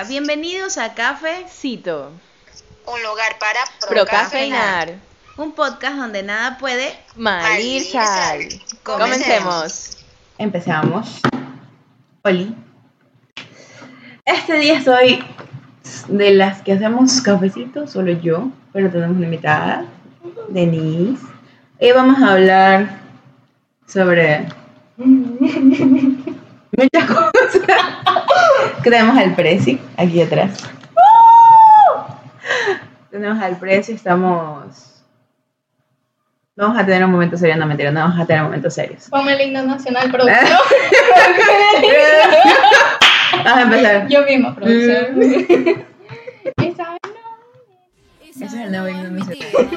Hola, bienvenidos a Cafecito, Un lugar para Procafeinar. un podcast donde nada puede Malir sal. Comencemos. Empezamos. Oli. Este día soy de las que hacemos cafecito, solo yo, pero tenemos una invitada, Denise. Y vamos a hablar sobre muchas cosas. Tenemos al Prezi aquí atrás. Tenemos al Prezi, estamos... Vamos a tener un momento serio, no mentira, no vamos a tener momentos serios. Ponme el himno nacional, producción. Vamos a empezar. Yo misma, producción. Esa Ese es el nuevo himno nacional.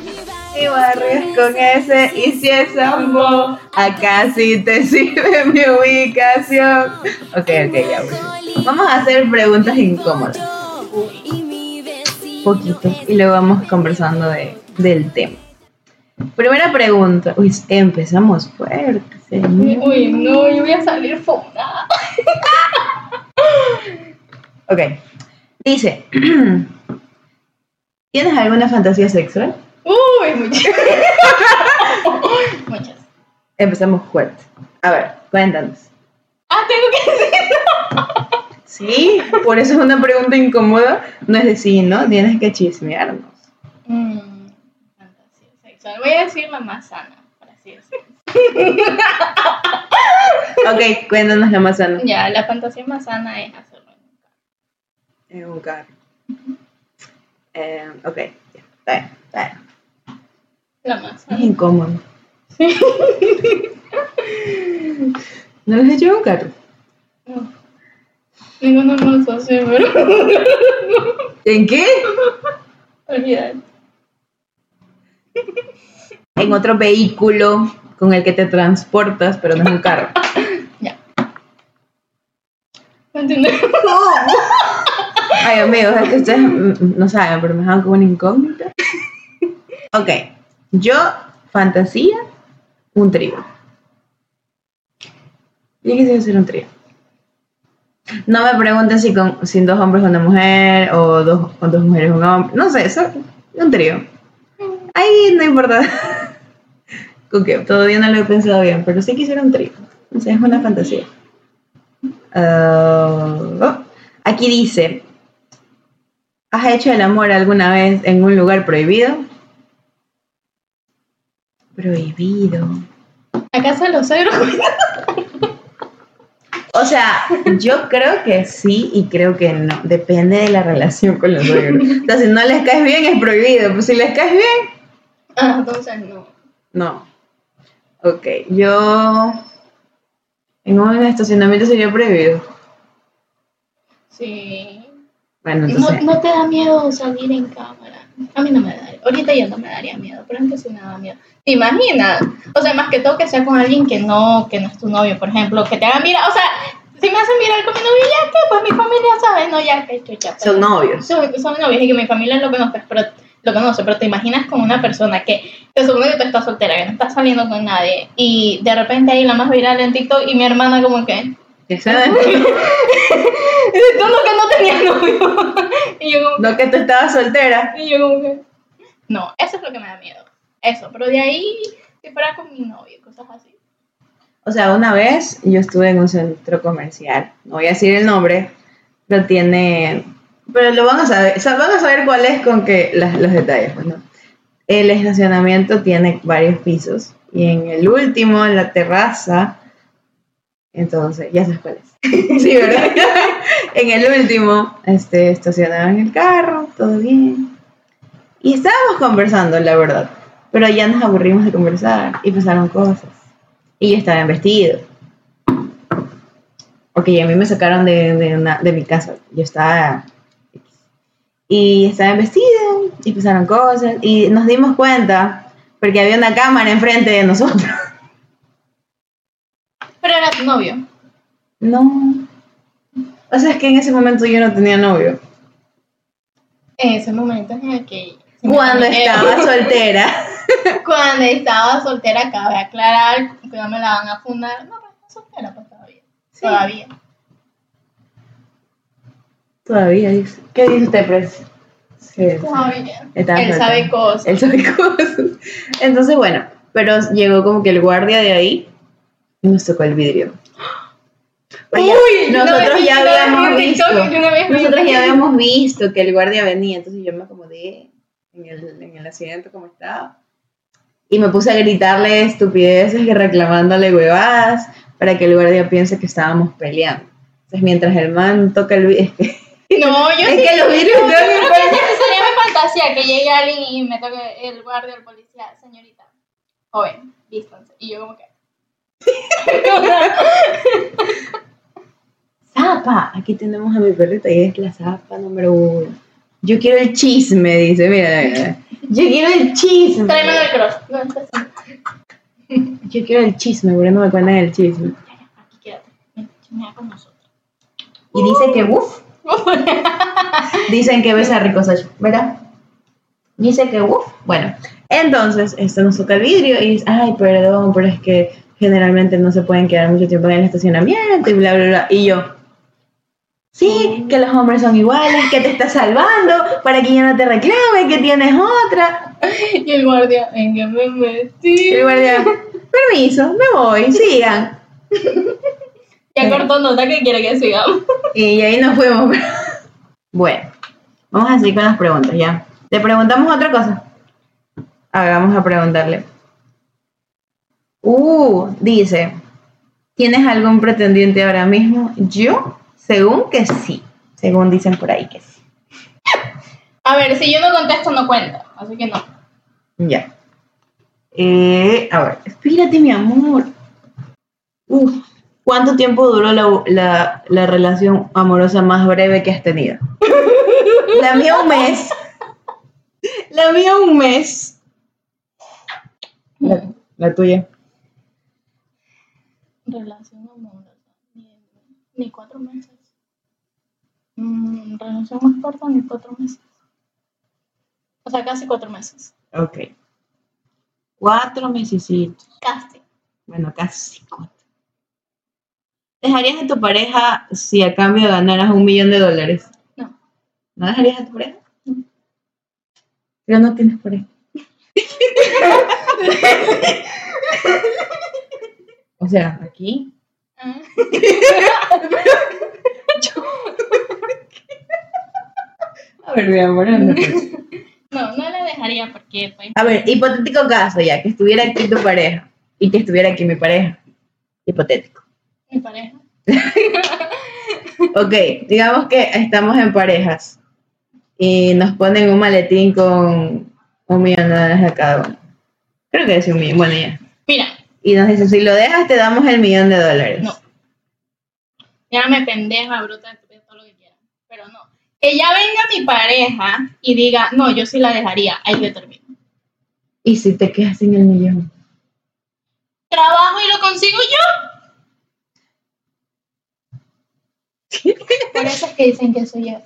Y barrios con ese, y si es amor, acá sí te sirve mi ubicación. Ok, ok, ya. voy. Vamos a hacer preguntas incómodas. Poquito. Y luego vamos conversando de, del tema. Primera pregunta. Uy, empezamos fuerte. señor. Uy, no, yo voy a salir fundada. Ok. Dice: ¿Tienes alguna fantasía sexual? Uy, muchas. muchas. Empezamos fuerte. A ver, cuéntanos. Ah, tengo que decir. Sí, por eso es una pregunta incómoda. No es decir, ¿no? Tienes que chismearnos. Mm, fantasía sexual. Voy a decir la más sana, por así decirlo. Ok, cuéntanos la más sana. Ya, la fantasía más sana es hacerlo en un carro. En un carro. Eh, ok, ya, está bien, está bien. La más Es incómodo. ¿No lo has hecho un carro? No. Ninguno más hace, pero. ¿En qué? Olvídate. En otro vehículo con el que te transportas, pero no es un carro. Ya. ¿Me entiendes? Ay, amigos, es que ustedes mm, no saben, pero me dejan como una incógnita. Ok, yo, fantasía, un trío. Yo quisiera hacer un trío. No me pregunten si con si dos hombres una mujer o dos, o dos mujeres un hombre. No sé, eso, un trío. Ahí no importa. ¿Con qué? Todavía no lo he pensado bien, pero sí quisiera un trío. O sea, es una fantasía. Ah, oh, aquí dice, ¿has hecho el amor alguna vez en un lugar prohibido? Prohibido. ¿Acaso los suegros? O sea, yo creo que sí y creo que no. Depende de la relación con los suegros. Entonces, si no les caes bien, es prohibido. Pues si les caes bien, Ah, entonces no. no. Ok, yo. En un estacionamiento sería prohibido. Sí. Bueno, No, entonces. no te da miedo salir en cámara. A mí no me da. Ahorita ya no me daría miedo, pero antes sí me daba miedo. ¿Te imaginas? O sea, más que todo que sea con alguien que no, que no es tu novio, por ejemplo, que te hagan mirar. O sea, si me hacen mirar con mi novio, ya que, pues mi familia sabe, no, ya que chucha. pues. Son novios. Son, son novios y que mi familia lo conoce, pero lo conoce, pero te imaginas con una persona que te supone que tú estás soltera, que no estás saliendo con nadie, y de repente ahí la más viral en TikTok y mi hermana como que, Que saben- tú no que no tenías novio. y yo como, No que tú estabas soltera. y yo como que, no, eso es lo que me da miedo. Eso, pero de ahí, si fuera con mi novio, cosas así. O sea, una vez yo estuve en un centro comercial, no voy a decir el nombre, pero tiene, pero lo van a saber, o sea, van a saber cuál es con que las- los detalles, pues, ¿no? El estacionamiento tiene varios pisos y en el último, en la terraza, entonces, ya sabes cuál es. sí, ¿verdad? en el último, este, estacionaban el carro, todo bien. Y estábamos conversando, la verdad, pero ya nos aburrimos de conversar y pasaron cosas. Y yo estaba en vestido. Ok, a mí me sacaron de, de, una- de mi casa. Yo estaba. Y estaba en vestido. Y pasaron cosas. Y nos dimos cuenta. Porque había una cámara enfrente de nosotros. Pero era tu novio. No. O sea, es que en ese momento yo no tenía novio. En ese momento en el que... Cuando estaba soltera. Cuando estaba soltera, cabe aclarar que no me la van a fundar. No, pero está soltera pues todavía. Todavía. Todavía dice. ¿Qué dice usted, Pres? Sí, Todavía. Él sabe cosas. Él sabe cosas. Entonces, bueno, pero llegó como que el guardia de ahí y nos tocó el vidrio. Pero ya- Uy, nosotros ya habíamos visto, nosotros ya habíamos visto que el guardia venía, entonces yo me acomodé en el, en el asiento como estaba y me puse a gritarle estupideces y reclamándole huevadas para que el guardia piense que estábamos peleando. Entonces mientras el man toca el vidrio, No, yo Es sí. que los vidrios están yo- yo- esa sería mi fantasía, que llegue alguien y me toque el guardia o el policía, señorita, joven, vístanse. Y yo como que... Zapa, aquí tenemos a mi perrita y es la zapa número uno. Yo quiero el chisme, dice, mira, mira. Yo quiero el chisme. Tráeme el cross. No, está así. Yo quiero el chisme, porque no me cuentan el chisme. Aquí quédate. Chismea con nosotros. Y dice que, uff, dicen que besa rico ¿verdad? Dice que, uff, bueno. Entonces, esto nos toca el vidrio y dice, ay, perdón, pero es que generalmente no se pueden quedar mucho tiempo en el estacionamiento y bla, bla, bla. Y yo, sí, que los hombres son iguales, que te estás salvando para que ya no te reclame, que tienes otra. Y el guardia, ¿en me metí? El guardia, permiso, me voy, sigan. Ya cortó nota que quiere que sigamos. Y ahí nos fuimos. Bueno, vamos a seguir con las preguntas, ¿ya? ¿Le preguntamos otra cosa? Vamos a preguntarle. Uh, dice, ¿tienes algún pretendiente ahora mismo? Yo, según que sí. Según dicen por ahí que sí. A ver, si yo no contesto, no cuenta. Así que no. Ya. Eh, a ver, espérate, mi amor. Uf, ¿cuánto tiempo duró la, la- la relación amorosa más breve que has tenido? La mía un mes. La mía un mes. La, la tuya. Relación amorosa. Ni, ni cuatro meses. Mm, relación más corta, ni cuatro meses. O sea, casi cuatro meses. Ok. Cuatro mesecitos. Casi. Bueno, casi cuatro. ¿Dejarías a tu pareja si a cambio ganaras un millón de dólares? No. ¿No dejarías a tu pareja? No. Pero no tienes pareja. o sea, aquí. Ah. A ver, mi amor, anda, pues. No, no la dejaría porque, pues. A ver, hipotético caso ya, que estuviera aquí tu pareja y que estuviera aquí mi pareja. Hipotético. Mi pareja. Ok, digamos que estamos en parejas y nos ponen un maletín con un millón de dólares a cada uno. Creo que es un millón, bueno ya. Mira, Y nos dicen, si lo dejas te damos el millón de dólares. No. llámame pendeja, bruta, estúpida, todo lo que quieran. Pero no. Que ya venga mi pareja y diga, no, yo sí la dejaría. Ahí le termino. Y si te quedas sin el millón. Trabajo y lo consigo yo. Por eso es que dicen que soy yo.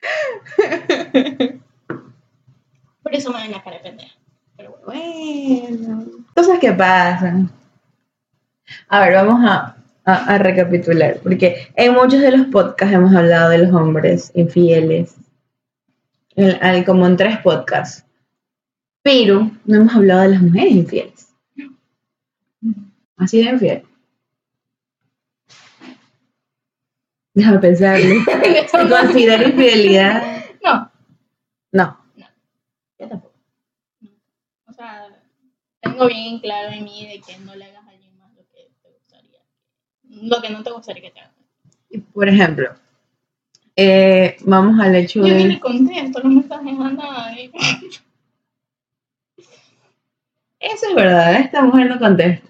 Por eso me ven la cara de pendeja. Pero bueno. Cosas que pasan. A ver, vamos a, a- a recapitular, porque en muchos de los podcasts hemos hablado de los hombres infieles, en- como en tres podcasts, pero no hemos hablado de las mujeres infieles. Así de infiel. Déjame pensarlo. ¿Considero infidelidad? No, No. No. Yo tampoco. Tengo bien claro en mí de que no le hagas a alguien más lo que te gustaría. Lo que no te gustaría que te hagan. Por ejemplo, eh, vamos al hecho Yo ni de... le contesto los mensajes a nadie. Eso es verdad, esta mujer no contesta.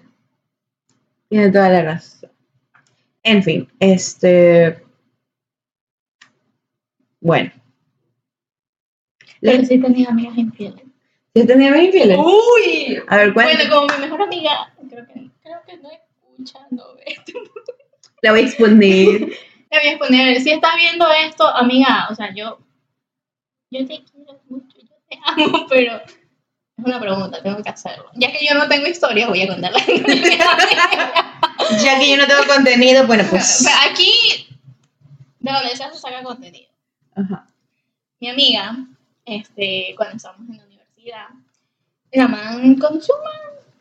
Tiene toda la razón. En fin, este. Bueno. Pero sí tenía amigas infieles. ¿Sí tenía mis infieles? ¡Uy! A ver, cuéntame. Bueno, como mi mejor amiga, creo que, creo que no escucha, no ve. La voy a exponer. Le voy a poner, si estás viendo esto, amiga, o sea, yo, yo te quiero mucho, yo te amo, pero es una pregunta, tengo que hacerlo. Ya que yo no tengo historia, voy a contarla. ya que yo no tengo contenido, bueno, pues. Aquí, de donde sea se saca contenido. Ajá. Mi amiga, este, cuando estábamos en la universidad, la man man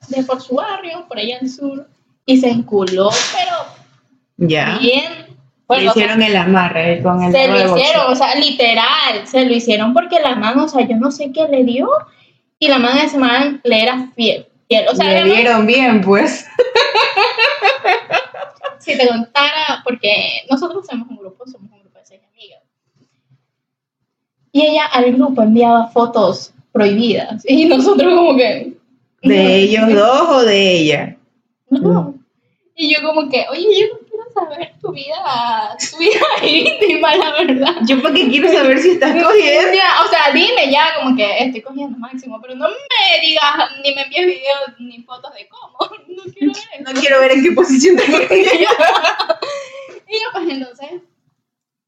de por su barrio, por allá al sur, y se enculó, pero Ya. bien. Le Bueno, o sea, hicieron el amarre con el se lo boxeo. hicieron, o sea, literal, se lo hicieron porque la man, o sea, yo no sé qué le dio, y la man de ese man le era fiel. fiel. O sea, Le dieron bien, pues. si te contara, porque nosotros somos un grupo, somos un grupo de seis amigas. Y ella al grupo enviaba fotos prohibidas. Y nosotros como que... ¿De ellos dos o de ella? No. Y yo como que, oye, yo no quiero saber tu vida, tu vida íntima, la verdad. Yo porque quiero saber si estás cogiendo. Ya, o sea, dime ya como que estoy cogiendo máximo, pero no me digas, ni me envíes videos ni fotos de cómo. No quiero ver eso. No quiero ver en qué posición te cogí. y yo, pues entonces,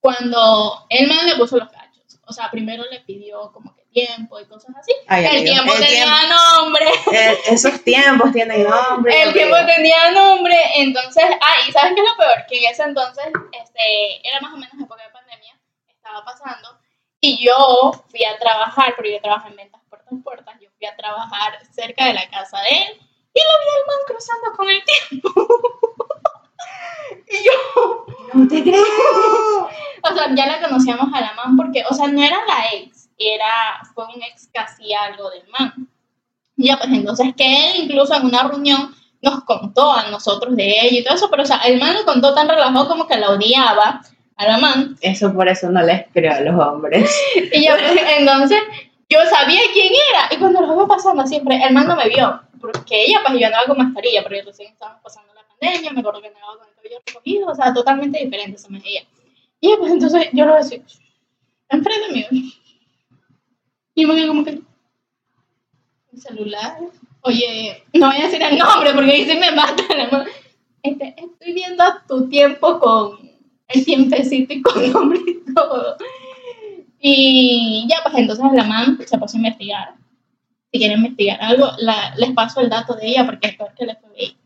cuando el man le puso los cachos, o sea, primero le pidió como que tiempo y cosas así. Ay, el amigo, tiempo el tenía tiempo. nombre. Eh, esos tiempos tienen nombre. El tiempo tenía nombre, entonces, ah, y ¿sabes qué es lo peor? Que en ese entonces, este, era más o menos época de pandemia, estaba pasando, y yo fui a trabajar, porque yo trabajo en ventas puertas a puertas, yo fui a trabajar cerca de la casa de él, y lo vi al man cruzando con el tiempo. y yo, No te creo. o sea, ya la conocíamos a la man, porque, o sea, no era la ex, era, fue un ex hacía algo del man. Y ya, pues entonces que él incluso en una reunión nos contó a nosotros de ella y todo eso, pero o sea, el man lo contó tan relajado como que la odiaba a la man. Eso por eso no les creo a los hombres. Y ya, pues, entonces yo sabía quién era. Y cuando lo iba pasando siempre, el man no me vio. Porque ella, pues yo andaba con mascarilla, porque recién estábamos pasando la pandemia, me acuerdo que andaba con el cabello recogido, o sea, totalmente diferente se me veía. Y ya, pues entonces yo lo decía, enfrente mío. Y me veía como que, mi celular. Oye, no voy a decir el nombre porque ahí se me mata la mano. Este, estoy viendo tu tiempo con el tiempecito y con nombre y todo. Y ya, pues entonces la man se puso a investigar. Si quieren investigar algo, la- les paso el dato de ella porque es peor que el FBI.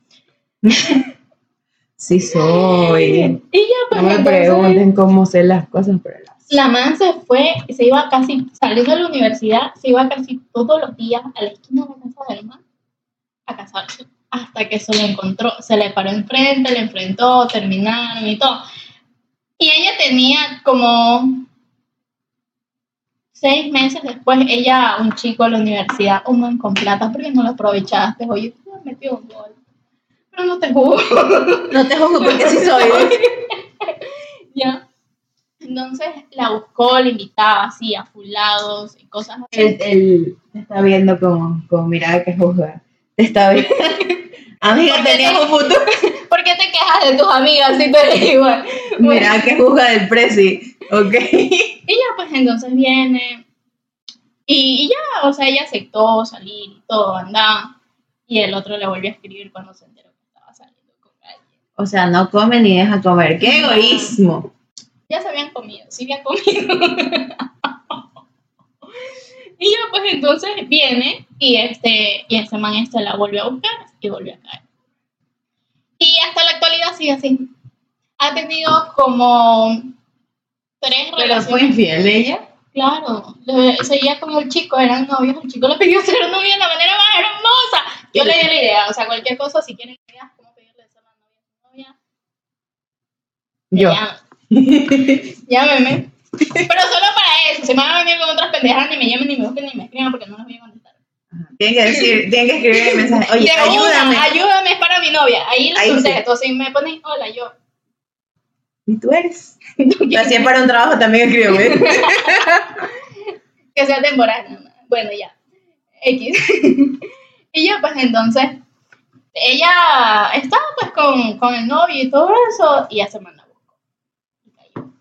Sí soy. Y ya, pues No me entonces, pregunten cómo sé las cosas, pero las la man se fue, se iba casi, saliendo de la universidad, se iba casi todos los días a la esquina de la casa del man a casarse. Hasta que se lo encontró, se le paró enfrente, le enfrentó, terminaron y todo. Y ella tenía como seis meses después, ella, un chico a la universidad, un man con plata, porque no lo aprovechaste. Oye, tú me metió un gol. Pero no te juzgo. No te juzgo porque sí soy. ya. Entonces la buscó, la invitaba así a fulados y cosas así. Él, él te está viendo con, con mirada que juzga. Te está viendo. Amiga, ¿Por qué tenías te- un futuro. ¿Por qué te quejas de tus amigas si tú eres igual? Bueno, Mirada que juzga del presi. Ok. y ya pues entonces viene y, y ya, o sea, ella aceptó salir y todo, andaba. Y el otro le volvió a escribir cuando se enteró que estaba saliendo con alguien. O sea, no come ni deja comer. ¡Qué egoísmo! Ya se habían comido, sí habían comido. y ya pues entonces viene y este, y este man este la volvió a buscar y volvió a caer. Y hasta la actualidad sigue así. Ha tenido como tres Pero fue relaciones. infiel ella. Claro, seguía con el chico, eran novios, el chico le pidió ser novio de la manera más hermosa. Yo le di la idea, o sea, cualquier cosa, si quieren ideas, cómo pedirle ser novia a novia, Yo. llaman. Llámeme. Pero solo para eso. Si me van a venir con otras pendejas, ni me llamen, ni me busquen, ni me escriban porque no los voy a contestar. Tienen que decir, tienen que escribir el mensaje. Oye, una, ayúdame. ayúdame, es para mi novia. Ahí les Ahí sí. Si me ponen, hola, yo. ¿Y tú eres? Así es para un trabajo también escríbeme. que sea temporal. Bueno, ya. X. y ya, pues entonces, ella estaba pues con, con el novio y todo eso, y ya se manda a buscar. Y cayó. Ter-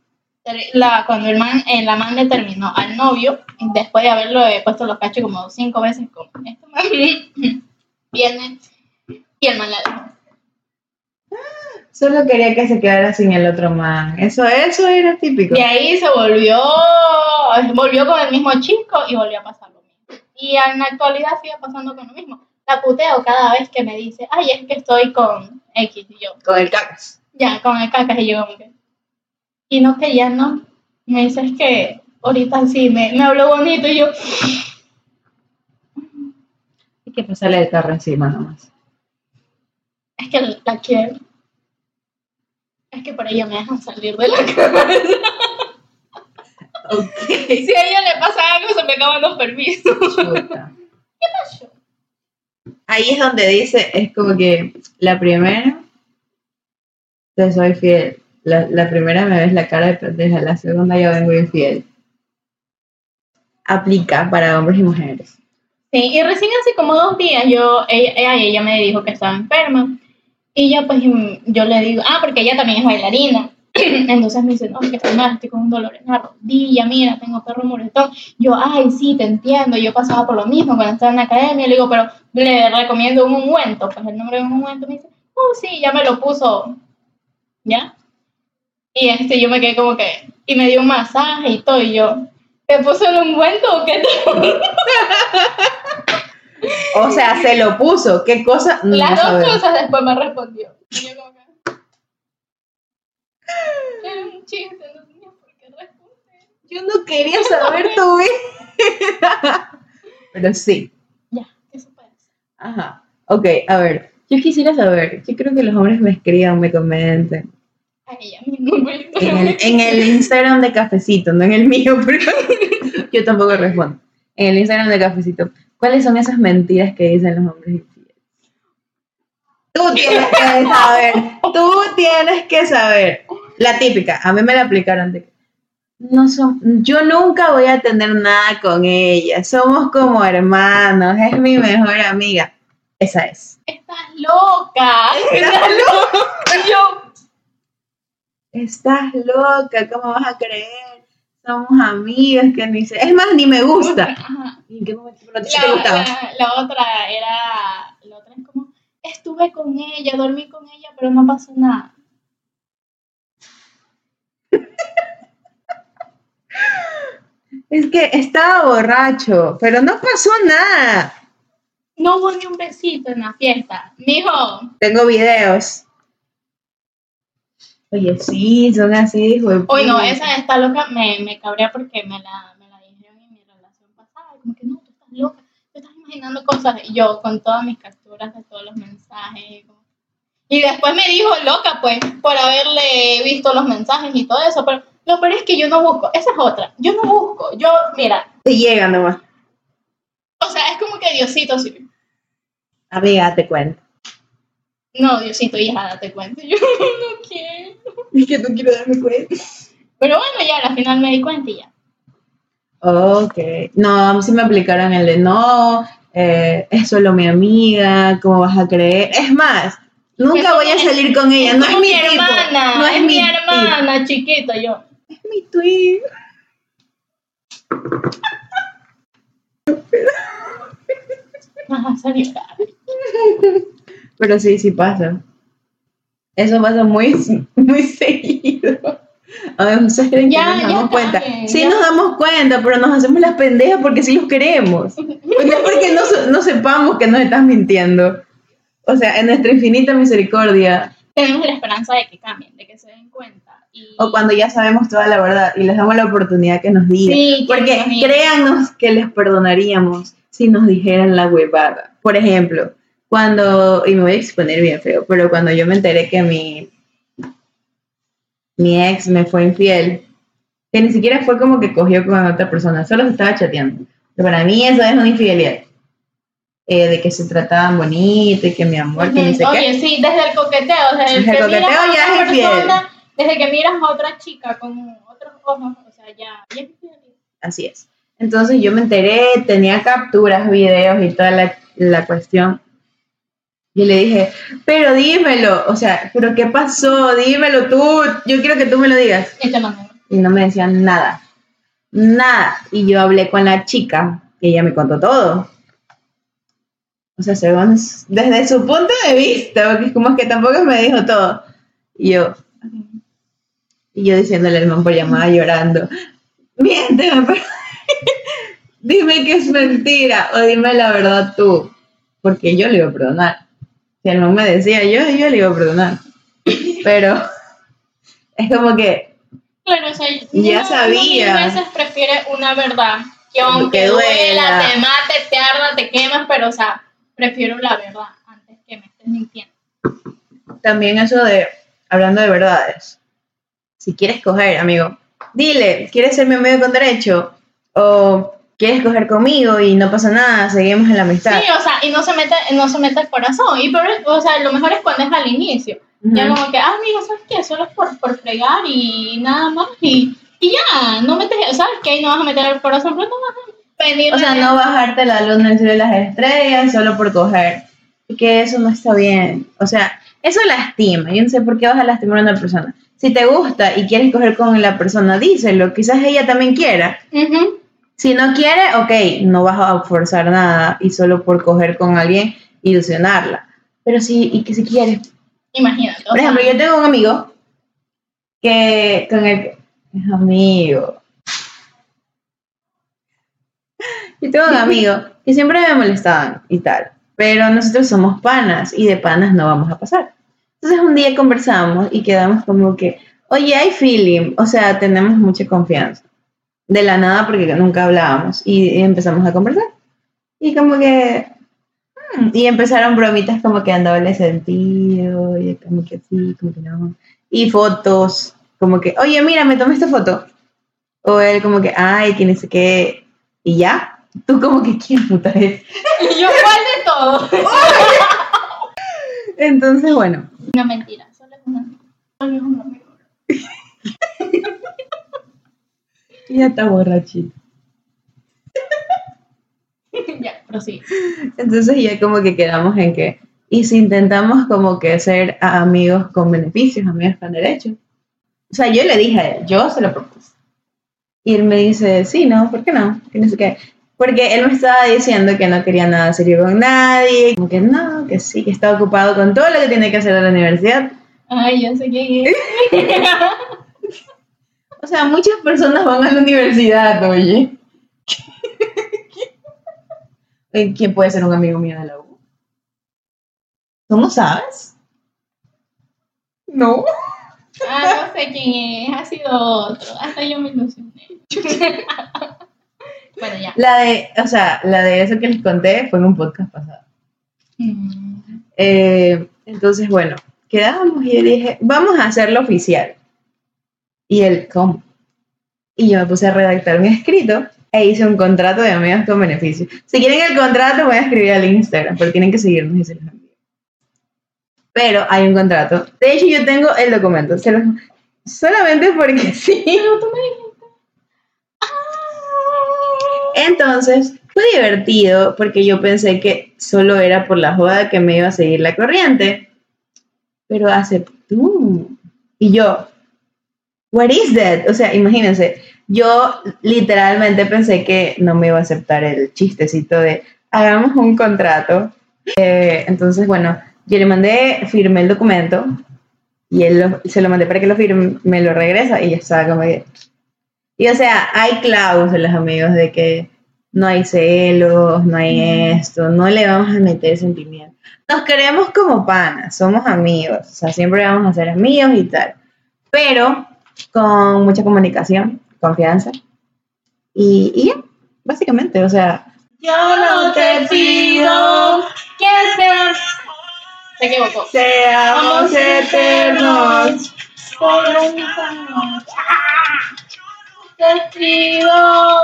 La, cuando el man, eh, la man le terminó al novio, después de haberlo eh, puesto los cachos como cinco veces con este man, viene y el man la dejó. Solo quería que se quedara sin el otro man. Eso, eso era típico. Y ahí se volvió, volvió con el mismo chico y volvió a pasar lo mismo. Y en la actualidad sigue pasando con lo mismo. La puteo cada vez que me dice, ay, es que estoy con X y yo, Con el cacas. ya, con el cacas y yo como que. Y no que ya no. Me dice es que ahorita sí, me, me habló bonito y yo, Hay que pasarle el carro encima nomás. es que la quiero. Es que por ella me dejan salir de la casa. Ok. Si a ella le pasa algo, se me acaban los permisos. Chuta. Ahí es donde dice, es como que la primera, te soy fiel. La, la primera me ves la cara de pendeja, la segunda yo vengo infiel. Aplica para hombres y mujeres. Sí, y recién hace como dos días yo, ella, ella, ella me dijo que estaba enferma. Y ya pues mm, yo le digo, ah, porque ella también es bailarina. Entonces me dice, no, que estoy mal, estoy con un dolor en la rodilla, mira, tengo perro moretón. Yo, ay, sí, te entiendo, yo pasaba por lo mismo cuando estaba en la academia. Le digo, pero le recomiendo un ungüento. Pues el nombre de un ungüento me dice, oh, sí, ya me lo puso, ¿ya? Y este, yo me quedé como que, y me dio un masaje y todo, y yo, ¿te puso el ungüento o qué te O sea, se lo puso. ¿Qué cosa? No Las dos cosas después me respondió. Y yo como que... Era un chiste, no tenía por qué responder. Yo no quería saber tu vida. Pero sí. Ya, eso ser. Ajá. Ok, a ver. Yo quisiera saber. Yo creo que los hombres me escriban, me comenten. Ella me En el, en el Instagram de Cafecito, no en el mío, pero yo tampoco respondo. En el Instagram de Cafecito. ¿Cuáles son esas mentiras que dicen los hombres infieles? Tú tienes que saber. Tú tienes que saber. La típica. A mí me la aplicaron de no son, yo nunca voy a tener nada con ella. Somos como hermanos. Es mi mejor amiga. Esa es. Estás loca. Estás loca. Yo, Estás loca. ¿Cómo vas a creer? Somos amigas que ni se... Es más, ni me gusta. ajá. ¿Y en qué momento? Pero te La, gustaba. la- la otra era, la otra es como, estuve con ella, dormí con ella, pero no pasó nada. Es que estaba borracho, pero no pasó nada. No hubo ni un besito en la fiesta. Mijo, Tengo videos. Oye, sí, son así, de Hoy no, esa está loca, me, me cabrea porque me la, me la dijeron en mi relación pasada. Como que no, tú estás loca, tú estás imaginando cosas. Y yo con todas mis capturas de todos los mensajes. como- Y después me dijo loca, pues, por haberle visto los mensajes y todo eso. Pero lo peor es que yo no busco, esa es otra. Yo no busco, yo, mira, Te llega nomás. o sea, es como que Diosito, sí. Amiga, te cuento. No, Diosito, hija, date cuenta. Yo no quiero. Es que no quiero darme cuenta. Pero bueno, ya al final me di cuenta y ya. Ok. No, sí me aplicaron el de no, eh, es solo mi amiga, ¿cómo vas a creer? Es más, nunca voy a salir con ella, no es mi tipo. hermana, No es, es mi hermana, chiquito, yo. Es mi tweet. Vas a llorar. Pero sí, sí pasa. Eso pasa muy, muy seguido. A ver, creen que Ya, nos ya damos cuenta. cambien, Sí ya. nos damos cuenta, pero nos hacemos las pendejas porque sí los. Pues no es porque no, no sepamos que nos estás mintiendo. O sea, en nuestra infinita misericordia, Tenemos la esperanza de que cambien, de que se den cuenta. Y... o cuando ya sabemos toda la verdad y les damos la oportunidad que nos digan. Sí, que porque nos digan. créanos que les perdonaríamos si nos dijeran la huevada. Por ejemplo, cuando, y me voy a exponer bien feo, pero cuando yo me enteré que mi, mi ex me fue infiel, que ni siquiera fue como que cogió con otra persona, solo se estaba chateando. Pero para mí eso es una infidelidad. Eh, de que se trataban bonito y que mi amor, que ni sé Oye, qué. sí, desde el coqueteo, desde el Desde el que coqueteo ya otra es infiel. persona, desde que miras a otra chica con otros ojos, o sea, ya, ya es infidelidad. Así es. Entonces yo me enteré, tenía capturas, videos y toda la, la cuestión. Y le dije, pero dímelo, o sea, pero ¿qué pasó? Dímelo tú, yo quiero que tú me lo digas. Y. Y no me decían nada, nada. Y yo hablé con la chica, que ella me contó todo. O sea, según, desde su punto de vista, porque es como que tampoco me dijo todo. Y yo, y yo diciéndole al man por llamada llorando, miénteme, pero dime que es mentira o dime la verdad tú, porque yo le iba a perdonar. Si el man me decía yo, yo le iba a perdonar. Pero es como que Claro, o sea, Ya sabía. mil veces prefiere una verdad. Que aunque Que duela. duela, te mate, te arda, te quemas, pero o sea, prefiero la verdad antes que me estés mintiendo. También eso de, hablando de verdades, si quieres coger, amigo, dile, ¿quieres ser mi amigo con derecho? O ¿quieres coger conmigo y no pasa nada, seguimos en la amistad? Sí, o sea, y no se mete, no se mete el corazón. Y por, o sea, lo mejor es cuando es al inicio. Ya Ujú. como que, ah, amigo, ¿sabes qué? Solo es por, por fregar y nada más. Y, y ya, no metes, ¿sabes qué? Ahí no vas a meter el corazón, pero no vas a pedir. O sea, no bajarte la luna del cielo de las estrellas solo por coger. Que eso no está bien. O sea, eso lastima. Yo no sé por qué vas a lastimar a una persona. Si te gusta y quieres coger con la persona, díselo. Quizás ella también quiera. Ujú. Si no quiere, ok, no vas a forzar nada y solo por coger con alguien, ilusionarla. Pero sí, y que si quiere. Imagínate. Por ejemplo, yo tengo un amigo que con el que es amigo. Yo tengo un amigo que siempre me molestaban y tal, pero nosotros somos panas y de panas no vamos a pasar. Entonces un día conversamos y quedamos como que, oye, hay feeling, o sea, tenemos mucha confianza. De la nada porque nunca hablábamos y empezamos a conversar. Y como que Mm, Y empezaron bromitas como que en doble sentido, y como que sí, como que no. Y fotos, como que, oye, mira, me tomé esta foto. O él como que, ay, que ni sé qué. Y ya, tú como que, ¿quién puta es? Y yo, ¿cuál de todo? Entonces, bueno, Una mentira, solo es una solo es un amigo. ya está borrachito. ya, prosigue. Entonces ya como que quedamos en que, y si intentamos como que ser amigos con beneficios, amigos con derechos. O sea, yo le dije a él, yo se lo propuse. Y él me dice, sí, no, ¿por qué no? Que no sé qué. Porque él me estaba diciendo que no quería nada serio con nadie, como que no, que sí, que está ocupado con todo lo que tiene que hacer en la universidad. Ay, ya sé quién es. O sea, muchas personas van a la universidad, oye. ¿Quién puede ser un amigo mío de la U? ¿Tú no sabes? No. Ah, no sé quién es, ha sido otro. Hasta yo me ilusioné. bueno, ya. La de, o sea, la de eso que les conté fue en un podcast pasado. Mm, Eh, entonces, bueno, quedábamos y yo dije, vamos a hacerlo oficial. Y él, ¿cómo? Y yo me puse a redactar un escrito e hice un contrato de amigos con beneficio. Si quieren el contrato, voy a escribir al Instagram, pero tienen que seguirnos y se los envío. Pero hay un contrato. De hecho, yo tengo el documento. se los- solamente porque sí. Pero tú me dijiste. Entonces, fue divertido porque yo pensé que solo era por la joda que me iba a seguir la corriente. Pero aceptó. Y yo, what is that? O sea, imagínense, yo literalmente pensé que no me iba a aceptar el chistecito de hagamos un contrato. Eh, entonces, bueno, yo le mandé, firmé el documento y él lo- se lo mandé para que lo firme, me lo regresa y ya estaba como que, y o sea, hay cláusulas, amigos, de que no hay celos, no hay esto, no le vamos a meter sentimientos. Nos queremos como panas, somos amigos, o sea, siempre vamos a ser amigos y tal. Pero con mucha comunicación, confianza. Y, y ya, básicamente, o sea, Yo no te pido que seas. Se equivocó. seamos eternos. Por un año. Te escribo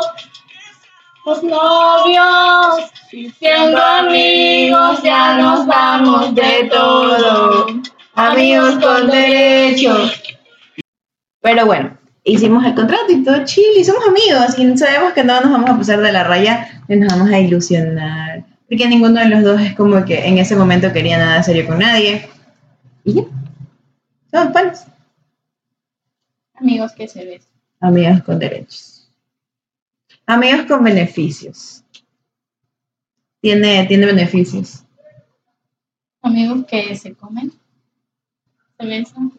los novios. Y siendo amigos ya nos damos de todo. amigos con derechos. Pero bueno, hicimos el contrato y todo chill y somos amigos y sabemos que no nos vamos a pasar de la raya y nos vamos a ilusionar. Porque ninguno de los dos es como que en ese momento quería nada serio con nadie. Y ya. Somos panas. Amigos que se besan. Amigos con derechos. Amigos con beneficios. Tiene, tiene beneficios. Amigos que se comen. Se besan.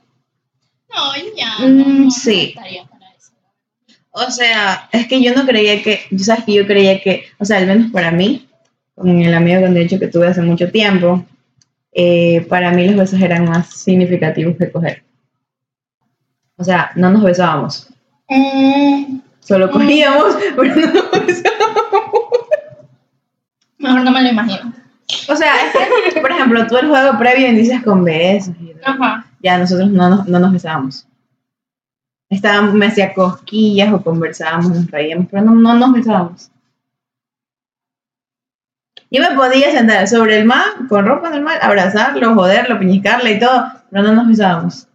No, ya. Mm, no, no, no sí. estaría para eso. O sea, es que yo no creía que, yo sabes que yo creía que, o sea, al menos para mí, con el amigo con derecho que tuve hace mucho tiempo, eh, para mí los besos eran más significativos que coger. O sea, no nos besábamos. Mm, Solo cogíamos, pero no nos besábamos. mejor no me lo imagino. O sea, es que, por ejemplo, tú el juego previo inicias con besos. y- Ajá. Ya nosotros no nos, no nos besábamos. Estábamos, me hacía cosquillas o conversábamos, nos reíamos, pero no, no nos besábamos. Yo me podía sentar sobre el mar, con ropa normal, abrazarlo, joderlo, piñicarle y todo, pero no nos besábamos.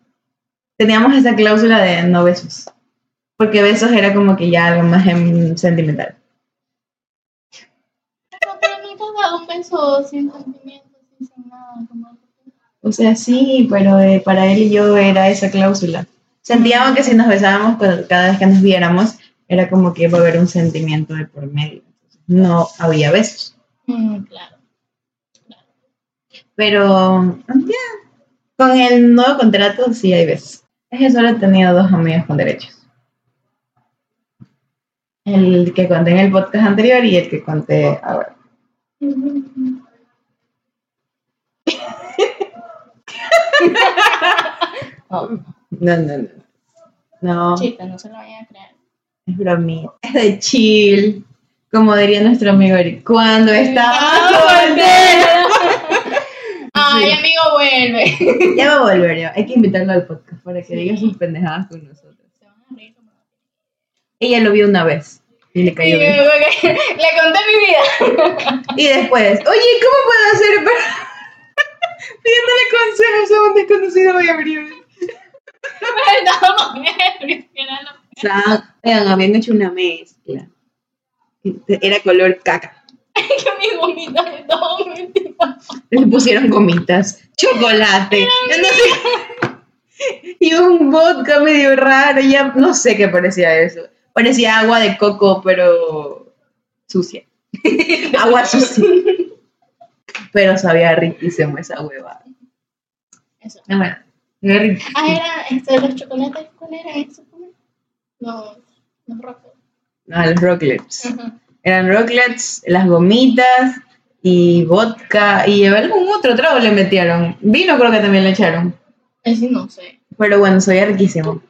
Teníamos esa cláusula de no besos. Porque besos era como que ya algo más em, sentimental. No, pero nunca un beso sin sentimientos, sin, sin nada. Como... O sea, sí, pero eh, para él y yo era esa cláusula. Sentíamos que si nos besábamos cuando- cada vez que nos viéramos, era como que iba a haber un sentimiento de por medio. No había besos. Mm, claro. Pero ya, con el nuevo contrato sí hay besos. Es que solo he tenido dos amigos con derechos. El que conté en el podcast anterior y el que conté ahora. Oh, No, no, no. No. chicas, no se lo vayan a creer. Es bromita. Es de chill. Como diría nuestro amigo Eric. Cuando estaba soltero. Ay, amigo, vuelve. Ya va a volver ya. Hay que invitarlo al podcast para que diga sus pendejadas con nosotros. Se van a reír como- Ella lo vio una vez. Y le cayó bien. Le conté mi vida. Y después, oye, ¿cómo puedo hacer para... Pidiéndole consejos a un desconocido muy abrigo. Estábamos ebrios, que era lo habían hecho una mezcla. Era color caca. que mi gomita de todo mentira. Le pusieron gomitas, chocolate, no sé. Y un vodka medio raro, ya no sé qué parecía eso. Parecía agua de coco, pero sucia. agua sucia. Pero sabía riquísimo esa huevada. Eso. Ah, bueno, sabía riquísimo. Ah, era este, los chocolates, ¿cuál era eso? Los, los rocos. Ah, los rocklets. Ajá. Eran rocklets, las gomitas y vodka y algún otro trago le metieron. Vino creo que también le echaron. Ese no sé. Pero bueno, sabía riquísimo.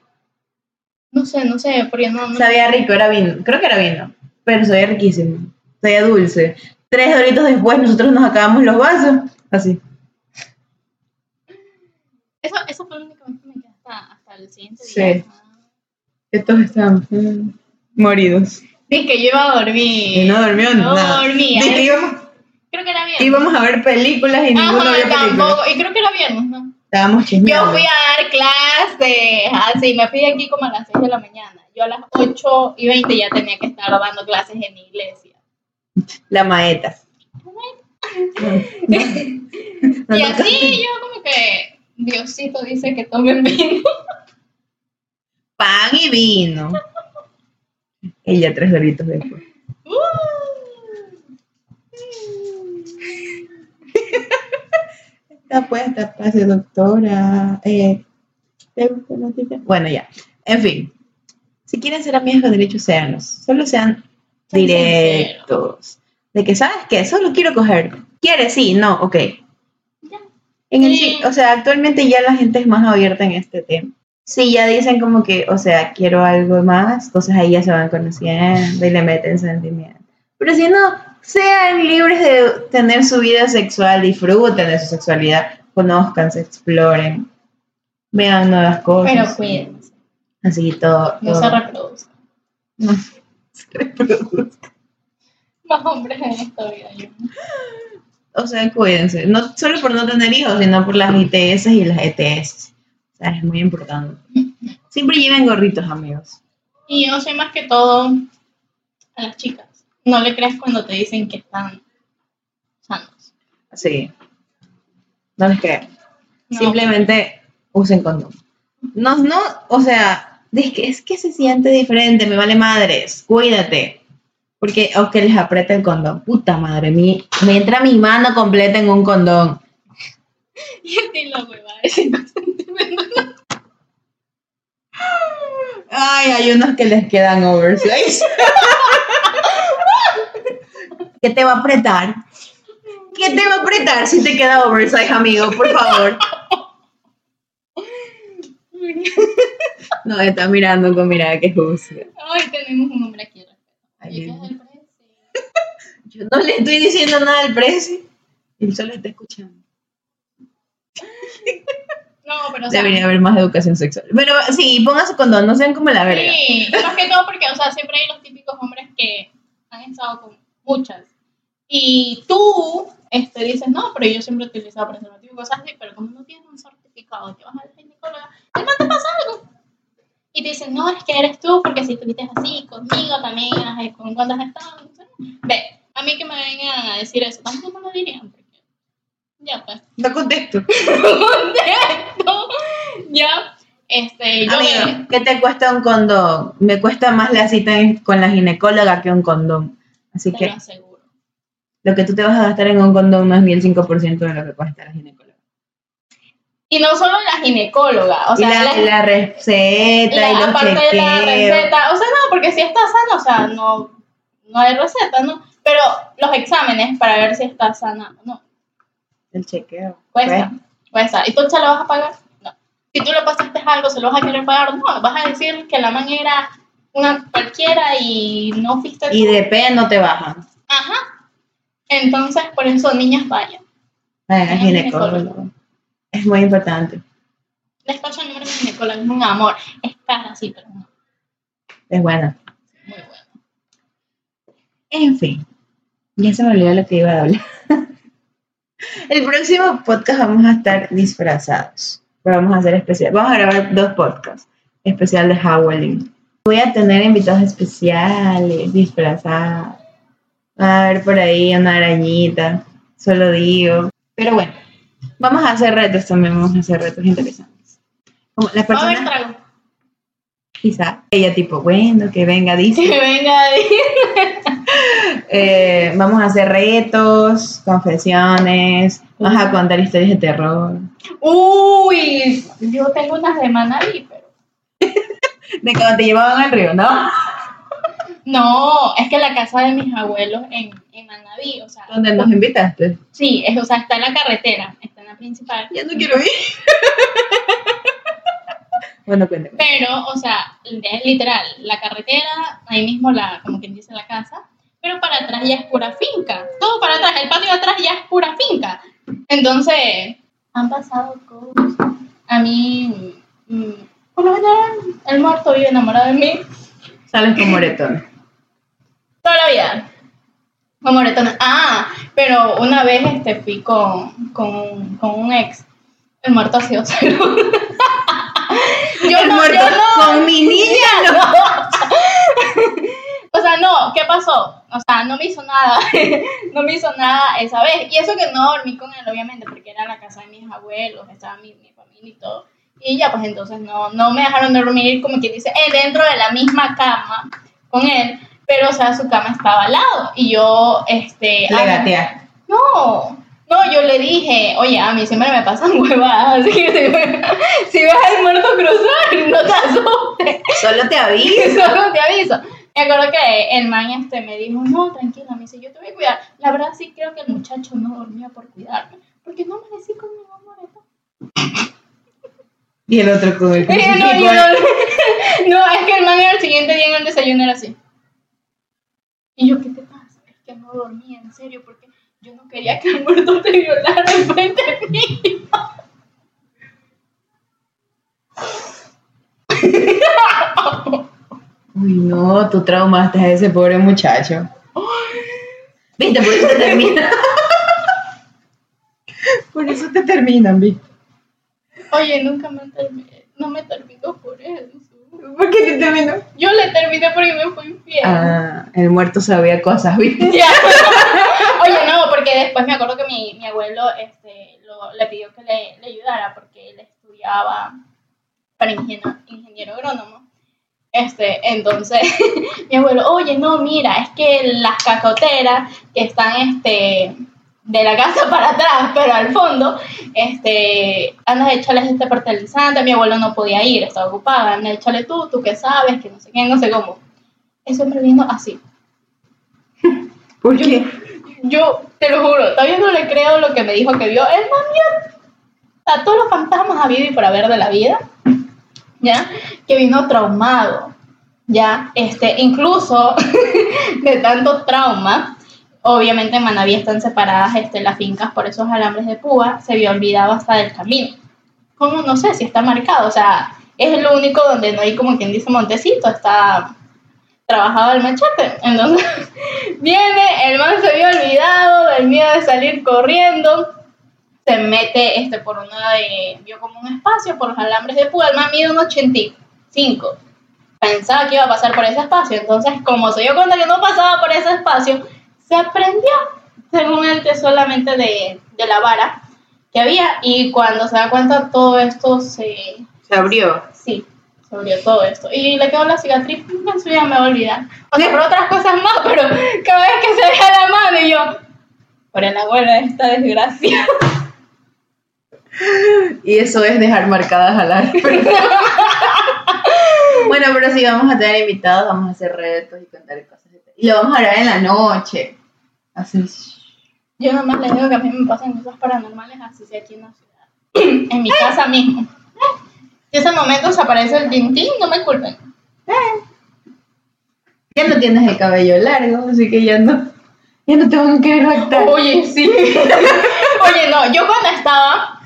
No sé, no sé, porque no. no Sabía rico, era vino. Creo que era vino. Pero sabía riquísimo. Sabía dulce. Tres doritos después nosotros nos acabamos los vasos. Así. Eso, eso fue la única vez que me quedé hasta, hasta el siguiente Sí. día. Ah. Estos están mm, moridos. Dice que yo iba a dormir. Y no durmió No nada. dormía. Dice que íbamos, Creo que era viernes. íbamos a ver películas y ninguno Ajá, vio películas. tampoco. Y creo que era viernes, ¿no? Estábamos Yo chismeando. fui a dar clases, así, me fui de aquí como a las 6 de la mañana. Yo a las 8 y 20 ya tenía que estar dando clases en iglesia. La maeta. y así yo como que, Diosito dice que tomen vino. Pan y vino. Ella tres doritos después. Está puesta, pase doctora. Eh, bueno, ya. En fin. Si quieren ser amigas con derechos, seanlos. Solo Sean directos. De que, ¿sabes qué? Solo quiero coger. ¿Quieres? Sí, no, ok. Ya. En el, Sí. o sea, actualmente ya la gente es más abierta en este tema. Sí, ya dicen como que, o sea, quiero algo más, entonces ahí ya se van conociendo y le meten sentimiento. Pero si no, sean libres de tener su vida sexual, disfruten de su sexualidad, conozcanse, exploren, vean nuevas cosas. Pero cuídense, Así todo. no se reproduzcan. No se. Más hombres en esta vida. Yo. O sea, cuídense. No solo por no tener hijos, sino por las ITS y las ETS. O sea, es muy importante. Siempre lleven gorritos, amigos. Y yo sé más que todo a las chicas. No le creas cuando te dicen que están sanos. Sí. No les crean. No. Simplemente usen condón. No, no, o sea, es que, es que se siente diferente, me vale madres. Cuídate. Porque, o que les aprieta el condón. Puta madre, mi, me entra mi mano completa en un condón. Y a ti la hueva de 5 centímetros. Ay, hay unos que les quedan oversize. ¿Qué te va a apretar? ¿Qué te va a apretar si te queda oversize, amigo? Por favor. No, está mirando con mirada que juzga. Ay, tenemos un hombre aquí. Ay, el. Yo no le estoy diciendo nada al precio. Él solo está escuchando. No, pero o sea, Debería haber más educación sexual. Pero sí, pónganse condón, no sean como la verga. Sí, más que todo porque, o sea, siempre hay los típicos hombres que han estado con muchas. Y tú este, dices, no, pero yo siempre he utilizado preservativo y cosas así, pero como no tienes un certificado que vas al ginecóloga, el man te pasa algo. Y te dicen, no, es que eres tú, porque si estuviste así conmigo también, con cuántas has estado. no sé. Ve, a mí que me vengan a decir eso, tampoco lo dirían, porque ya pues. No contesto. Contesto. ya, este, yo me- Amigo, ¿qué te cuesta un condón? Me cuesta más la cita con la ginecóloga que un condón. Así te que lo aseguro. lo que tú te vas a gastar en un condón no es ni el 5% de lo que cuesta la ginecóloga. Y no solo la ginecóloga, o sea, y la, la- la receta la- y los aparte de la chequeos. receta, o sea, no, porque si está sana, o sea, no, no hay receta, ¿no? Pero los exámenes para ver si está sana o no, El chequeo. cuesta, cuesta. ¿Y tú se lo vas a pagar? No. Si tú le pasaste algo, ¿se lo vas a querer pagar? No, vas a decir que la man era una cualquiera y no fuiste Y tú. de P no te bajan. Ajá. Entonces, por eso, niñas, vayan. Vayan al ginecólogo. Es muy importante. Paso el número de ginecólogo, es un amor. Es cara, sí, pero no. Es bueno. Muy bueno. En fin. Ya se me olvidó lo que iba a hablar. El próximo podcast vamos a estar disfrazados. Pero vamos a hacer especial. Vamos a grabar dos podcasts. Especial de Howling. Voy a tener invitados especiales, disfrazados. Va a haber por ahí una arañita. Solo digo. Pero bueno. Vamos a hacer retos también. Vamos a hacer retos interesantes. Como las personas, trago. quizá, ella tipo, bueno, que venga, Que dice. venga ahí. Eh, vamos a hacer retos, confesiones, vamos a contar historias de terror. Uy, yo tengo unas de Manaví, pero. De cuando te llevaban al río, ¿no? No, es que la casa de mis abuelos en, en Manaví, o sea. Donde nos invitaste. Sí, es, o sea, está en la carretera, principal. Ya no quiero ir. bueno, cuéntame. Pero, o sea, es literal, la carretera, ahí mismo la, como quien dice la casa, pero para atrás ya es pura finca. Todo para atrás, el patio de atrás ya es pura finca. Entonces, han pasado cosas. A mí, mm, por lo general, el muerto vive enamorado de mí Sales con moretón. toda la vida. Como moretona. Ah, pero una vez este, fui con, con, un- con un ex. El muerto ha sido celoso. yo El no, muerto yo no. con mi niña, no. O sea, no, ¿qué pasó? O sea, no me hizo nada, no me hizo nada esa vez. Y eso que no dormí con él, obviamente, porque era la casa de mis abuelos, estaba mi, mi familia y todo. Y ya, pues entonces no, no me dejaron dormir, como quien dice, eh, dentro de la misma cama con él. Pero, o sea, su cama estaba al lado. Y yo, este... Le gatea. no, no, yo le dije, oye, a mí siempre me pasan huevadas, así que si, ves al muerto cruzar, no te asustes. Solo te aviso. Solo te aviso. Me acuerdo que el man este me dijo, no, tranquila, me dice, yo te voy a cuidar. La verdad sí creo que el muchacho no dormía por cuidarme, porque no me decía conmigo, moreto. Y el otro con el no, no, no, es que el man al siguiente día en el desayuno era así. Y yo, ¿qué te pasa? Es que no dormía, en serio, porque yo no quería que el muerto te violara enfrente mío. Uy, no, tú traumaste a ese pobre muchacho. Viste, por eso te terminan. por eso te terminan, viste. Oye, nunca me terminé, no me terminó por eso. ¿Por qué te terminó? Yo le terminé porque me fui infiel. Ah, el muerto sabía cosas, viste. Ya. Oye, no, porque después me acuerdo que mi, mi abuelo este, lo- le pidió que le, le ayudara porque él estudiaba para ingeniero, ingeniero agrónomo. Este, entonces, mi abuelo, oye, no, mira, es que las cacoteras que están este, de la casa para atrás, pero al fondo, este, anda, échales este fertilizante. Mi abuelo no podía ir, estaba ocupado. Anda, échale tú, tú que sabes, que no sé qué, no sé cómo. Ese hombre vino así. ¿Por qué? Yo te lo juro, todavía no le creo lo que me dijo que vio. Él vio a todos los fantasmas habido y por haber de la vida. ¿ya? Que vino traumado, ¿ya? Este, incluso de tanto trauma, obviamente en Manaví están separadas este, las fincas por esos alambres de púa, se vio olvidado hasta del camino. ¿Cómo? No sé si está marcado, o sea, es el único donde no hay como quien dice montecito, está trabajado el machete. Entonces, viene, el man se vio olvidado del miedo de salir corriendo, se mete este, por una de, vio como un espacio por los alambres de púa, el man mide un 85. Pensaba que iba a pasar por ese espacio, entonces como se dio cuenta que no pasaba por ese espacio, se aprendió, según él, que solamente de, de la vara que había, y cuando se da cuenta todo esto se... Se abrió. Sí, se abrió todo esto. Y le quedó la cicatriz, eso ya me va a olvidar. O sea, por otras cosas más, pero cada vez que se deja la mano y yo, por el abuelo de esta desgracia. Y eso es dejar marcadas a la Bueno, pero si vamos a tener invitados, vamos a hacer retos y contar cosas. Y lo vamos a grabar en la noche. Así. Yo nomás les digo que a mí me pasan cosas paranormales así sea aquí en la ciudad. en mi casa mismo. Si ese momento se aparece el tintín, no me culpen. Ya no tienes el cabello largo, así que ya no. Ya no tengo que reactar. Oye, sí. Oye, no, yo cuando estaba,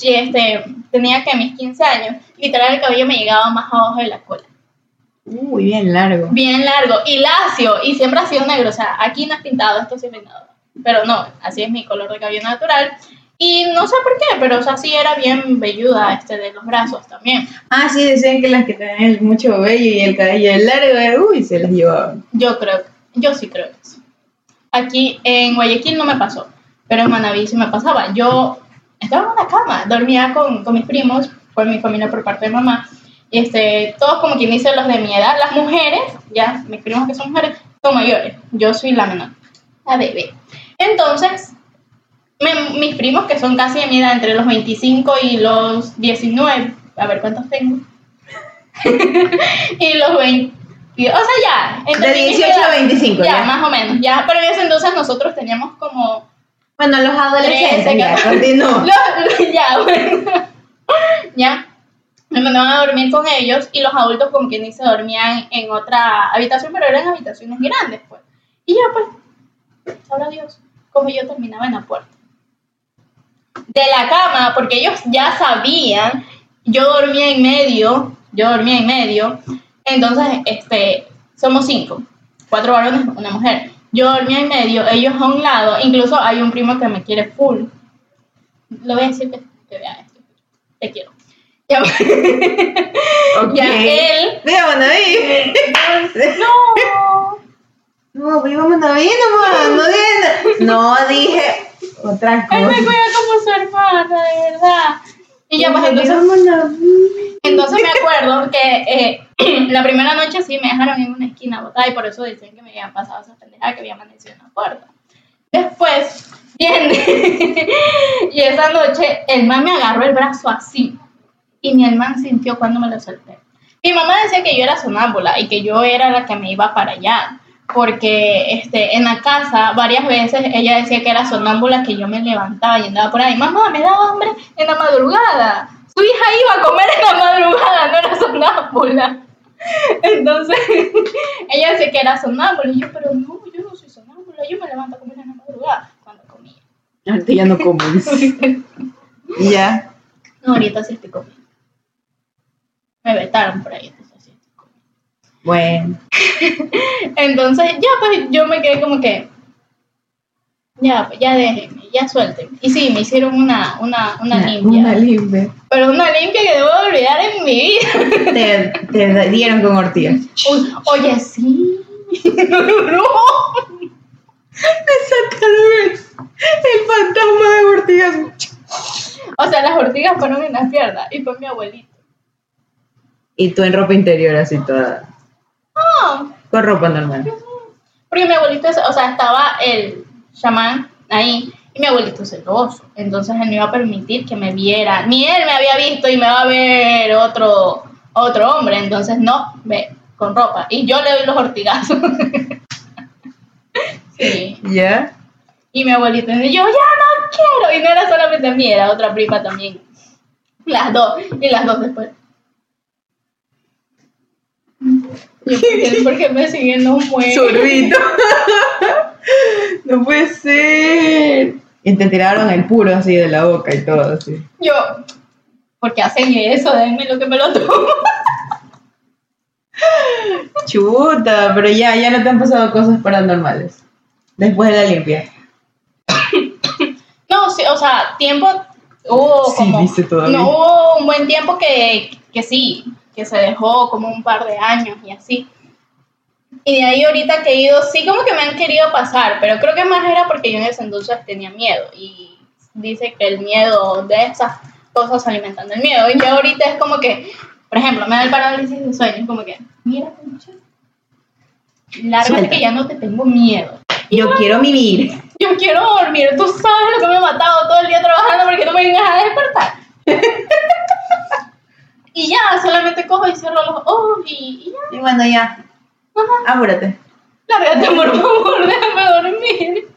y este, tenía que mis 15 años, literal el cabello me llegaba más abajo de la cola. Uy, bien largo. Bien largo y lacio, y siempre ha sido negro. O sea, aquí no es pintado, esto sí es pintado. Pero no, así es mi color de cabello natural. Y no sé por qué, pero o sea, sí era bien velluda este de los brazos también. Ah, sí, decían que las que tenían mucho vello y el cabello largo, uy, se las llevaban. Yo creo, yo sí creo que sí. Aquí en Guayaquil no me pasó, pero en Manaví sí me pasaba. Yo estaba en una cama, dormía con, con mis primos, fue mi familia por parte de mamá. Este, todos como quien dice los de mi edad, las mujeres, ya, mis primos que son mujeres, son mayores. Yo soy la menor, la bebé. Entonces, me- mis primos que son casi de mi edad, entre los 25 y los 19, a ver cuántos tengo. y los 20. y- O sea, ya. entre De mi 18 a edad, 25, Ya, ya. más o menos. Ya, pero en ese entonces nosotros teníamos como. Bueno, los adolescentes, Trece, ya, catorce. continúo. Los- ya, bueno. ya. Me mandaban a dormir con ellos y los adultos, como quien dice, dormían en otra habitación, pero eran habitaciones grandes, pues. Y ya, pues, sabrá Dios cómo yo terminaba en la puerta. De la cama, porque ellos ya sabían, yo dormía en medio, yo dormía en medio, entonces, este, somos cinco, cuatro varones, una mujer. Yo dormía en medio, ellos a un lado, incluso hay un primo que me quiere full. Le voy a decir que, que vea esto. Te quiero. Ya, Ok. ya él. Dígame, ahí. No. No, pero íbamos a ver nomás, no dije, no dije otra Él me cosa. cuida como su hermana, de verdad. Y ya, pues entonces, entonces me acuerdo que eh, la primera noche sí me dejaron en una esquina botada y por eso dicen que me habían pasado esa pendejada que había amanecido en la puerta. Después, viene, y esa noche el man me agarró el brazo así y ni el man sintió cuando me lo solté. Mi mamá decía que yo era sonámbula y que yo era la que me iba para allá, porque este, en la casa varias veces ella decía que era sonámbula, que yo me levantaba y andaba por ahí, mamá, me da hambre en la madrugada. Su hija iba a comer en la madrugada, no era sonámbula. Entonces, ella decía que era sonámbula y yo, pero no, yo no soy sonámbula, yo me levanto a comer en la madrugada cuando comía. Ahorita ya no como. ya. No, ahorita sí estoy comiendo. Me vetaron por ahí, entonces. Bueno. Entonces, ya pues yo me quedé como que, ya, pues ya déjenme, ya suelten. Y sí, me hicieron una, una, una limpia. Una limpia. Pero una limpia que debo de olvidar en mi vida. Te, te dieron con ortigas. Oye, sí. no. Me sacaron el, el fantasma de ortigas. O sea, las ortigas fueron en las piernas y fue mi abuelito. Y tú en ropa interior así toda. Con ropa normal. porque mi abuelito, o sea, estaba el chamán ahí y mi abuelito es celoso. Entonces él no iba a permitir que me viera. Ni él me había visto y me va a ver otro, otro hombre. Entonces, no, ve, con ropa. Y yo le doy los ortigazos. sí. ¿Ya? Y mi abuelito y yo, ya no quiero. Y no era solamente a mí, era otra prima también. Las dos. Y las dos después. Yo, ¿por qué, por qué me siguen no muere? Sorbito. no puede ser. Y te tiraron el puro así de la boca y todo así. Yo, ¿por qué hacen eso? Denme lo que me lo tomo. Chuta, pero ya, ya no te han pasado cosas paranormales. Después de la limpia. No, sí, o sea, tiempo hubo Sí, como... No hubo un buen tiempo que, que sí, que se dejó como un par de años y así. Y de ahí ahorita que he ido, sí como que me han querido pasar, pero creo que más era porque yo en ese entonces tenía miedo y dice que el miedo de esas cosas alimentan del miedo. Y yo ahorita es como que, por ejemplo, me da el parálisis de sueño, es como que, mira, lárgate que ya no te tengo miedo. Yo quiero vivir. Yo quiero dormir, tú sabes lo que me ha matado todo el día trabajando porque no me vengas a despertar. y ya, solamente cojo y cierro los ojos y, y ya. Y bueno, ya. Apúrate. Lárgate, por favor, déjame dormir.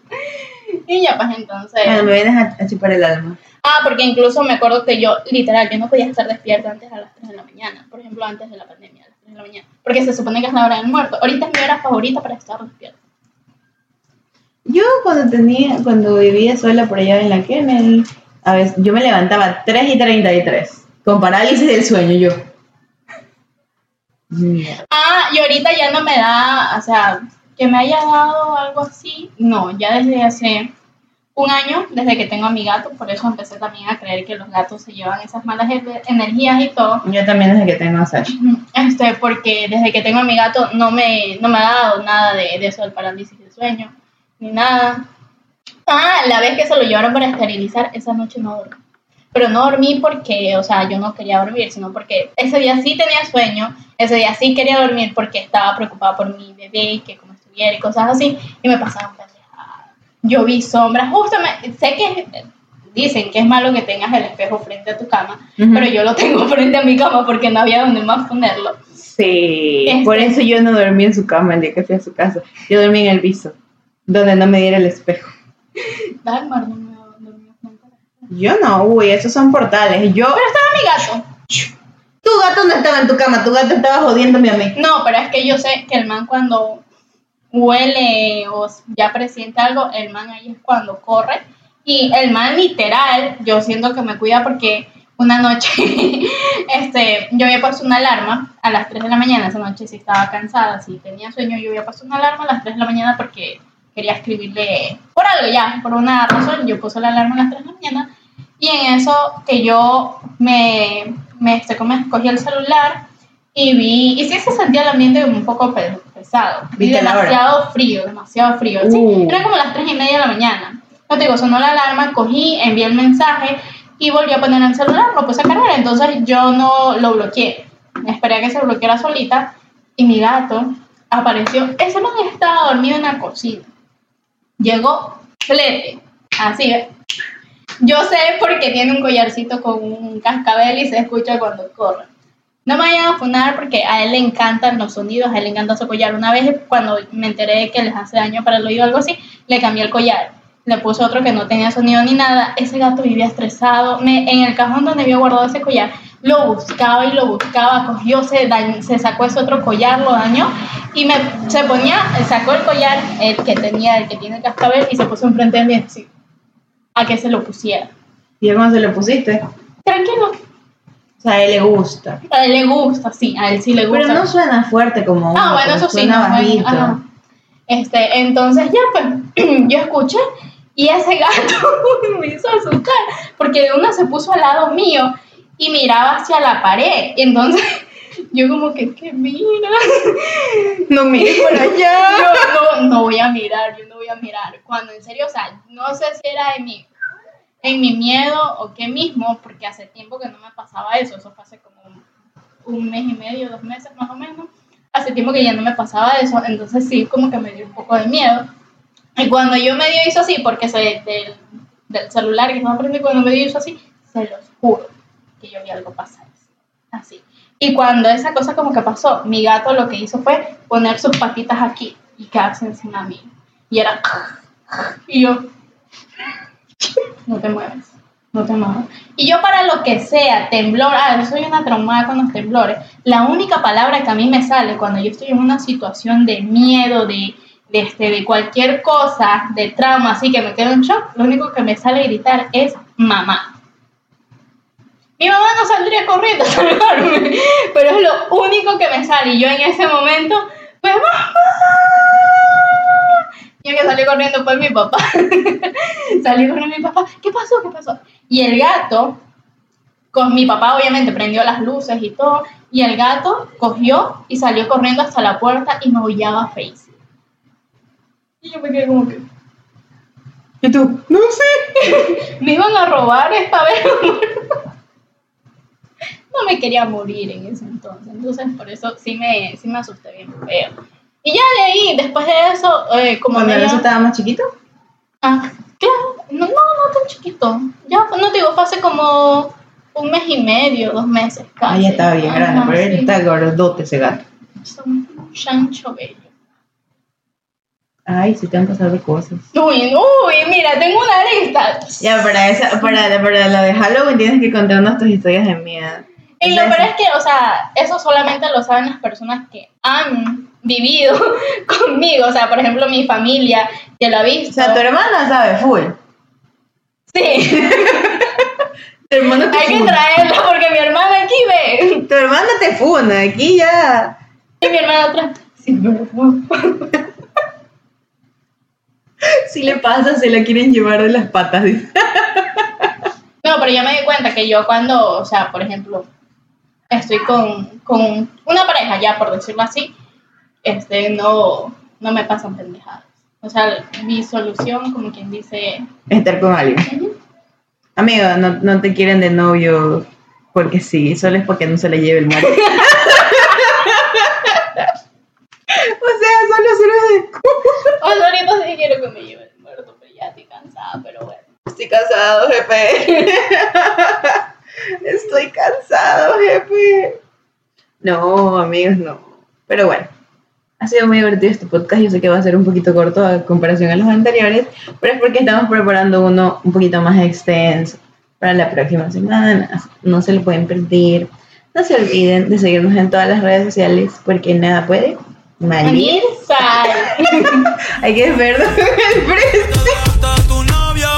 Y ya, pues entonces. Bueno, me vienes a, a chupar el alma. Ah, porque incluso me acuerdo que yo, literal, yo no podía estar despierta antes a las 3 de la mañana. Por ejemplo, antes de la pandemia, a las 3 de la mañana. Porque se supone que es la hora del muerto. Ahorita es mi hora favorita para estar despierta. Yo cuando tenía, cuando vivía sola por allá en la Kennedy, a veces yo me levantaba 3 y 33, con parálisis del sueño yo. Ah, y ahorita ya no me da, o sea, que me haya dado algo así. No, ya desde hace un año, desde que tengo a mi gato, por eso empecé también a creer que los gatos se llevan esas malas e- energías y todo. Yo también desde que tengo a Sasha. Este, porque desde que tengo a mi gato no me, no me ha dado nada de, de eso del parálisis del sueño, ni nada. Ah, la vez que se lo llevaron para esterilizar, esa noche no dormí. Pero no dormí porque, o sea, yo no quería dormir, sino porque ese día sí tenía sueño, ese día sí quería dormir porque estaba preocupada por mi bebé y que como estuviera y cosas así, y me pasaban pendejadas. Yo vi sombras, justo me, sé que dicen que es malo que tengas el espejo frente a tu cama, pero yo lo tengo frente a mi cama porque no había donde más ponerlo. Sí, Este- por eso yo no dormí en su cama el día que fui a su casa. Yo dormí en el piso, donde no me diera el espejo. Dalmar no. Yo no, uy, esos son portales. Yo, Pero estaba mi gato. tu gato no estaba en tu cama, tu gato estaba jodiéndome a mí. No, pero es que yo sé que el man cuando huele o ya presiente algo, el man ahí es cuando corre. Y el man literal, yo siento que me cuida porque una noche, este, yo había puesto una alarma a las 3 de la mañana, esa noche sí estaba cansada, si tenía sueño, yo había puesto una alarma a las 3 de la mañana porque quería escribirle por algo ya, por una razón, yo puse la alarma a las 3 de la mañana y en eso que yo me, me, este, como escogí el celular y vi, y sí se sentía el ambiente un poco pe- pesado, demasiado frío, demasiado frío, sí, Uh. era como las 3 y media de la mañana. No te digo, sonó la alarma, cogí, envié el mensaje y volví a poner el celular, lo puse a cargar, entonces yo no lo bloqueé, esperé a que se bloqueara solita y mi gato apareció, ese man estaba dormido en la cocina, llegó flete, así ¿ves? Yo sé porque tiene un collarcito con un cascabel y se escucha cuando corre. No me vayan a funar porque a él le encantan los sonidos, a él le encanta su collar. Una vez cuando me enteré de que les hace daño para el oído o algo así, le cambié el collar. Le puse otro que no tenía sonido ni nada. Ese gato vivía estresado. En el cajón donde había guardado ese collar, lo buscaba y lo buscaba. Cogió, se, dañ- se sacó ese otro collar, lo dañó y me, se ponía, sacó el collar, el que tenía, el que tiene el cascabel, y se puso enfrente de mí a que se lo pusiera. ¿Y cómo se lo pusiste? Tranquilo, O sea, a él le gusta. a él le gusta, sí, a él sí le gusta. Pero no suena fuerte como uno, Ah, bueno, eso sí. no, bajito. ajá. Este, entonces ya pues, yo escuché y ese gato me hizo asustar porque uno se puso al lado mío y miraba hacia la pared. Entonces yo como que, ¿qué mira? No mires por allá. Yo no, no voy a mirar, yo no voy a mirar. Cuando en serio, o sea, no sé si era en mi, en mi miedo o qué mismo, porque hace tiempo que no me pasaba eso. Eso fue hace como un, un mes y medio, dos meses más o menos. Hace tiempo que ya no me pasaba eso, entonces sí, como que me dio un poco de miedo. Y cuando yo medio hizo así, porque se, del, del celular que estaba prendido, cuando medio hizo así, se los juro que yo vi algo pasar. Así. Y cuando esa cosa como que pasó, mi gato lo que hizo fue poner sus patitas aquí y quedarse encima mío. Y era... Y yo... No te mueves. No te amaba. Y yo para lo que sea, temblor, ah, soy una traumada con los temblores. La única palabra que a mí me sale cuando yo estoy en una situación de miedo, de, de, este, de cualquier cosa, de trauma, así que me quedo en shock, lo único que me sale gritar es mamá. Mi mamá no saldría corriendo a salvarme, pero es lo único que me sale. Y yo en ese momento, pues mamá. Que salió corriendo fue mi papá. salió corriendo mi papá. ¿Qué pasó? ¿Qué pasó? Y el gato, con mi papá obviamente prendió las luces y todo. Y el gato cogió y salió corriendo hasta la puerta y me aullaba Face. Y yo me quedé como que. ¿Y tú? No sé. me iban a robar esta vez. no me quería morir en ese entonces. Entonces, por eso sí me, sí me asusté bien feo. Y ya de ahí, después de eso, eh, como ¿Cuando eso estaba más chiquito? Ah, claro, no, no, no tan chiquito. Ya, no te digo, fue hace como un mes y medio, dos meses casi. Ah, ya estaba bien grande, pero él está gordote ese gato. Son un chancho bello. Ay, sí te han pasado cosas. Uy, uy, mira, tengo una lista. Ya, para, esa, para, para lo de Halloween tienes que contarnos tus historias de miedo. Y lo peor es que, o sea, eso solamente lo saben las personas que han vivido conmigo. O sea, por ejemplo, mi familia, que lo ha O visto. sea, tu hermana sabe full. Sí, Tu hermana te hay que traerla porque mi hermana aquí ve. Tu hermana te funa, aquí ya. Y mi hermana atrás. Sí, pero Si le pasa, se la quieren llevar de las patas. No, pero yo me di cuenta que yo cuando, o sea, por ejemplo, estoy con, con una pareja, ya por decirlo así, este, no, no me pasan pendejadas. O sea, mi solución, como quien dice, Estar con alguien. Amigo, no, no te quieren de novio porque sí, solo es porque no se le lleve el marido. o sea, solo sirve de o sea, ahorita sí quiero que me lleve el muerto, pero ya estoy cansada, pero bueno. Estoy cansado, jefe. Estoy cansado, jefe. No, amigos, no. Pero bueno, ha sido muy divertido este podcast. Yo sé que va a ser un poquito corto a comparación a los anteriores, pero es porque estamos preparando uno un poquito más extenso para la próxima semana. No se lo pueden perder. No se olviden de seguirnos en todas las redes sociales porque nada puede malir. Hay que vernos en el precio. Tu novio.